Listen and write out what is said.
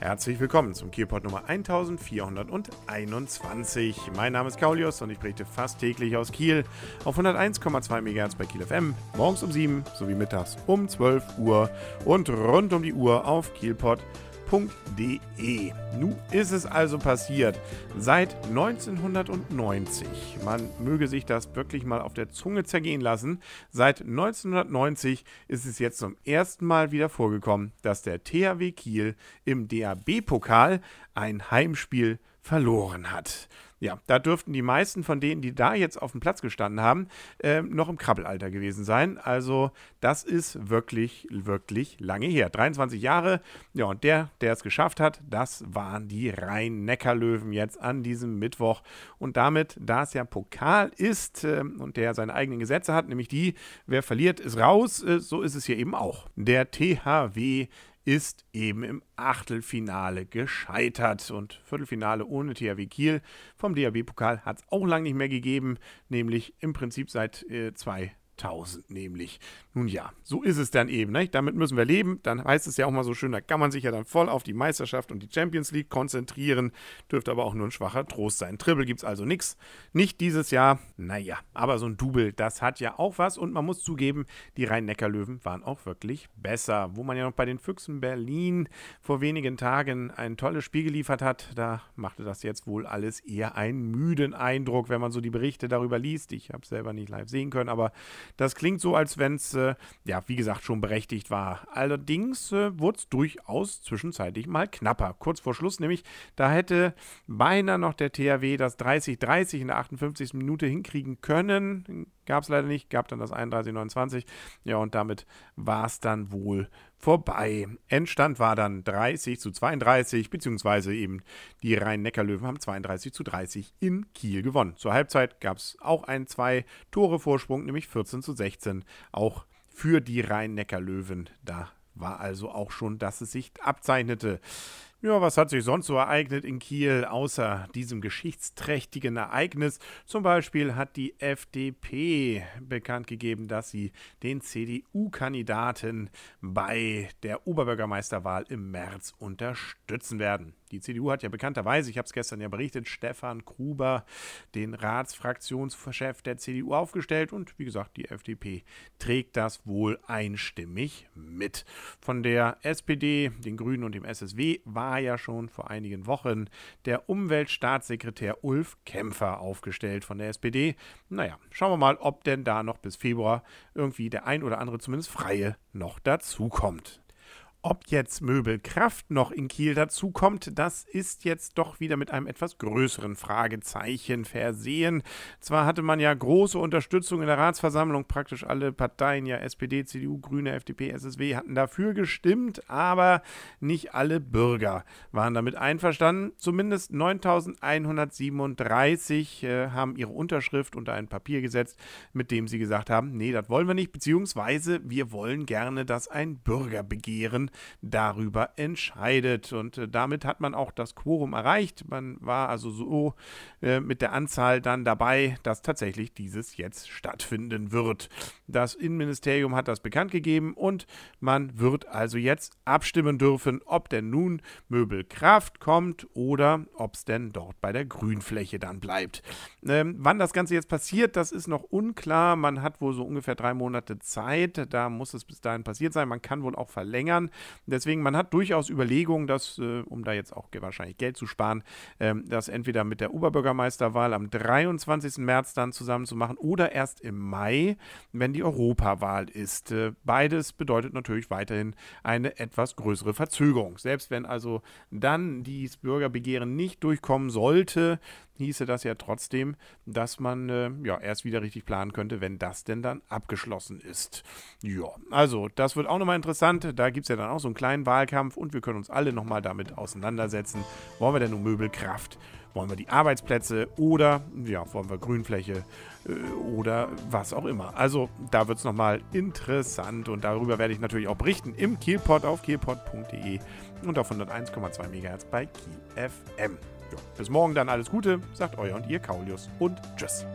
Herzlich willkommen zum Kielpot Nummer 1421. Mein Name ist Kaulius und ich berichte fast täglich aus Kiel auf 101,2 MHz bei Kiel FM, morgens um 7 sowie mittags um 12 Uhr und rund um die Uhr auf kielpot.de www.ftf.de. Nun ist es also passiert. Seit 1990, man möge sich das wirklich mal auf der Zunge zergehen lassen, seit 1990 ist es jetzt zum ersten Mal wieder vorgekommen, dass der THW Kiel im DAB-Pokal ein Heimspiel verloren hat. Ja, da dürften die meisten von denen, die da jetzt auf dem Platz gestanden haben, äh, noch im Krabbelalter gewesen sein. Also das ist wirklich, wirklich lange her. 23 Jahre. Ja, und der, der es geschafft hat, das waren die Rhein-Neckar-Löwen jetzt an diesem Mittwoch. Und damit, da es ja Pokal ist äh, und der seine eigenen Gesetze hat, nämlich die, wer verliert, ist raus, äh, so ist es hier eben auch. Der THW ist eben im Achtelfinale gescheitert. Und Viertelfinale ohne THW Kiel vom DHB-Pokal hat es auch lange nicht mehr gegeben, nämlich im Prinzip seit äh, zwei 1000 nämlich. Nun ja, so ist es dann eben. Ne? Damit müssen wir leben. Dann heißt es ja auch mal so schön, da kann man sich ja dann voll auf die Meisterschaft und die Champions League konzentrieren. Dürfte aber auch nur ein schwacher Trost sein. Triple gibt es also nichts. Nicht dieses Jahr. Naja, aber so ein Double, das hat ja auch was. Und man muss zugeben, die Rhein-Neckar-Löwen waren auch wirklich besser. Wo man ja noch bei den Füchsen Berlin vor wenigen Tagen ein tolles Spiel geliefert hat, da machte das jetzt wohl alles eher einen müden Eindruck, wenn man so die Berichte darüber liest. Ich habe es selber nicht live sehen können, aber das klingt so, als wenn es, äh, ja, wie gesagt, schon berechtigt war. Allerdings äh, wurde es durchaus zwischenzeitlich mal knapper. Kurz vor Schluss nämlich, da hätte beinahe noch der THW das 30-30 in der 58. Minute hinkriegen können. Gab es leider nicht, gab dann das 31-29. Ja, und damit war es dann wohl vorbei. Endstand war dann 30 zu 32, beziehungsweise eben die Rhein-Neckar-Löwen haben 32 zu 30 in Kiel gewonnen. Zur Halbzeit gab es auch einen Zwei-Tore-Vorsprung, nämlich 14 zu 16, auch für die Rhein-Neckar-Löwen. Da war also auch schon, dass es sich abzeichnete. Ja, was hat sich sonst so ereignet in Kiel außer diesem geschichtsträchtigen Ereignis? Zum Beispiel hat die FDP bekannt gegeben, dass sie den CDU-Kandidaten bei der Oberbürgermeisterwahl im März unterstützen werden. Die CDU hat ja bekannterweise, ich habe es gestern ja berichtet, Stefan Gruber, den Ratsfraktionschef der CDU, aufgestellt und wie gesagt, die FDP trägt das wohl einstimmig mit. Von der SPD, den Grünen und dem SSW war ja schon vor einigen Wochen der Umweltstaatssekretär Ulf Kämpfer aufgestellt von der SPD. Naja, schauen wir mal, ob denn da noch bis Februar irgendwie der ein oder andere zumindest Freie noch dazukommt. Ob jetzt Möbelkraft noch in Kiel dazukommt, das ist jetzt doch wieder mit einem etwas größeren Fragezeichen versehen. Zwar hatte man ja große Unterstützung in der Ratsversammlung, praktisch alle Parteien, ja SPD, CDU, Grüne, FDP, SSW, hatten dafür gestimmt, aber nicht alle Bürger waren damit einverstanden. Zumindest 9137 äh, haben ihre Unterschrift unter ein Papier gesetzt, mit dem sie gesagt haben, nee, das wollen wir nicht, beziehungsweise wir wollen gerne, dass ein Bürgerbegehren darüber entscheidet. Und äh, damit hat man auch das Quorum erreicht. Man war also so äh, mit der Anzahl dann dabei, dass tatsächlich dieses jetzt stattfinden wird. Das Innenministerium hat das bekannt gegeben und man wird also jetzt abstimmen dürfen, ob denn nun Möbelkraft kommt oder ob es denn dort bei der Grünfläche dann bleibt. Ähm, wann das Ganze jetzt passiert, das ist noch unklar. Man hat wohl so ungefähr drei Monate Zeit. Da muss es bis dahin passiert sein. Man kann wohl auch verlängern. Deswegen, man hat durchaus Überlegungen, dass, äh, um da jetzt auch wahrscheinlich Geld zu sparen, äh, das entweder mit der Oberbürgermeisterwahl am 23. März dann zusammen zu machen oder erst im Mai, wenn die Europawahl ist. Äh, beides bedeutet natürlich weiterhin eine etwas größere Verzögerung. Selbst wenn also dann dieses Bürgerbegehren nicht durchkommen sollte, hieße das ja trotzdem, dass man äh, ja erst wieder richtig planen könnte, wenn das denn dann abgeschlossen ist. Ja, also das wird auch nochmal interessant. Da gibt es ja dann auch so einen kleinen Wahlkampf und wir können uns alle nochmal damit auseinandersetzen. Wollen wir denn nur Möbelkraft? Wollen wir die Arbeitsplätze oder ja, wollen wir Grünfläche äh, oder was auch immer. Also da wird es nochmal interessant und darüber werde ich natürlich auch berichten im Kielpot auf kielpot.de und auf 101,2 MHz bei Kiel FM. Ja, bis morgen dann alles Gute, sagt euer und ihr Kaulius und tschüss.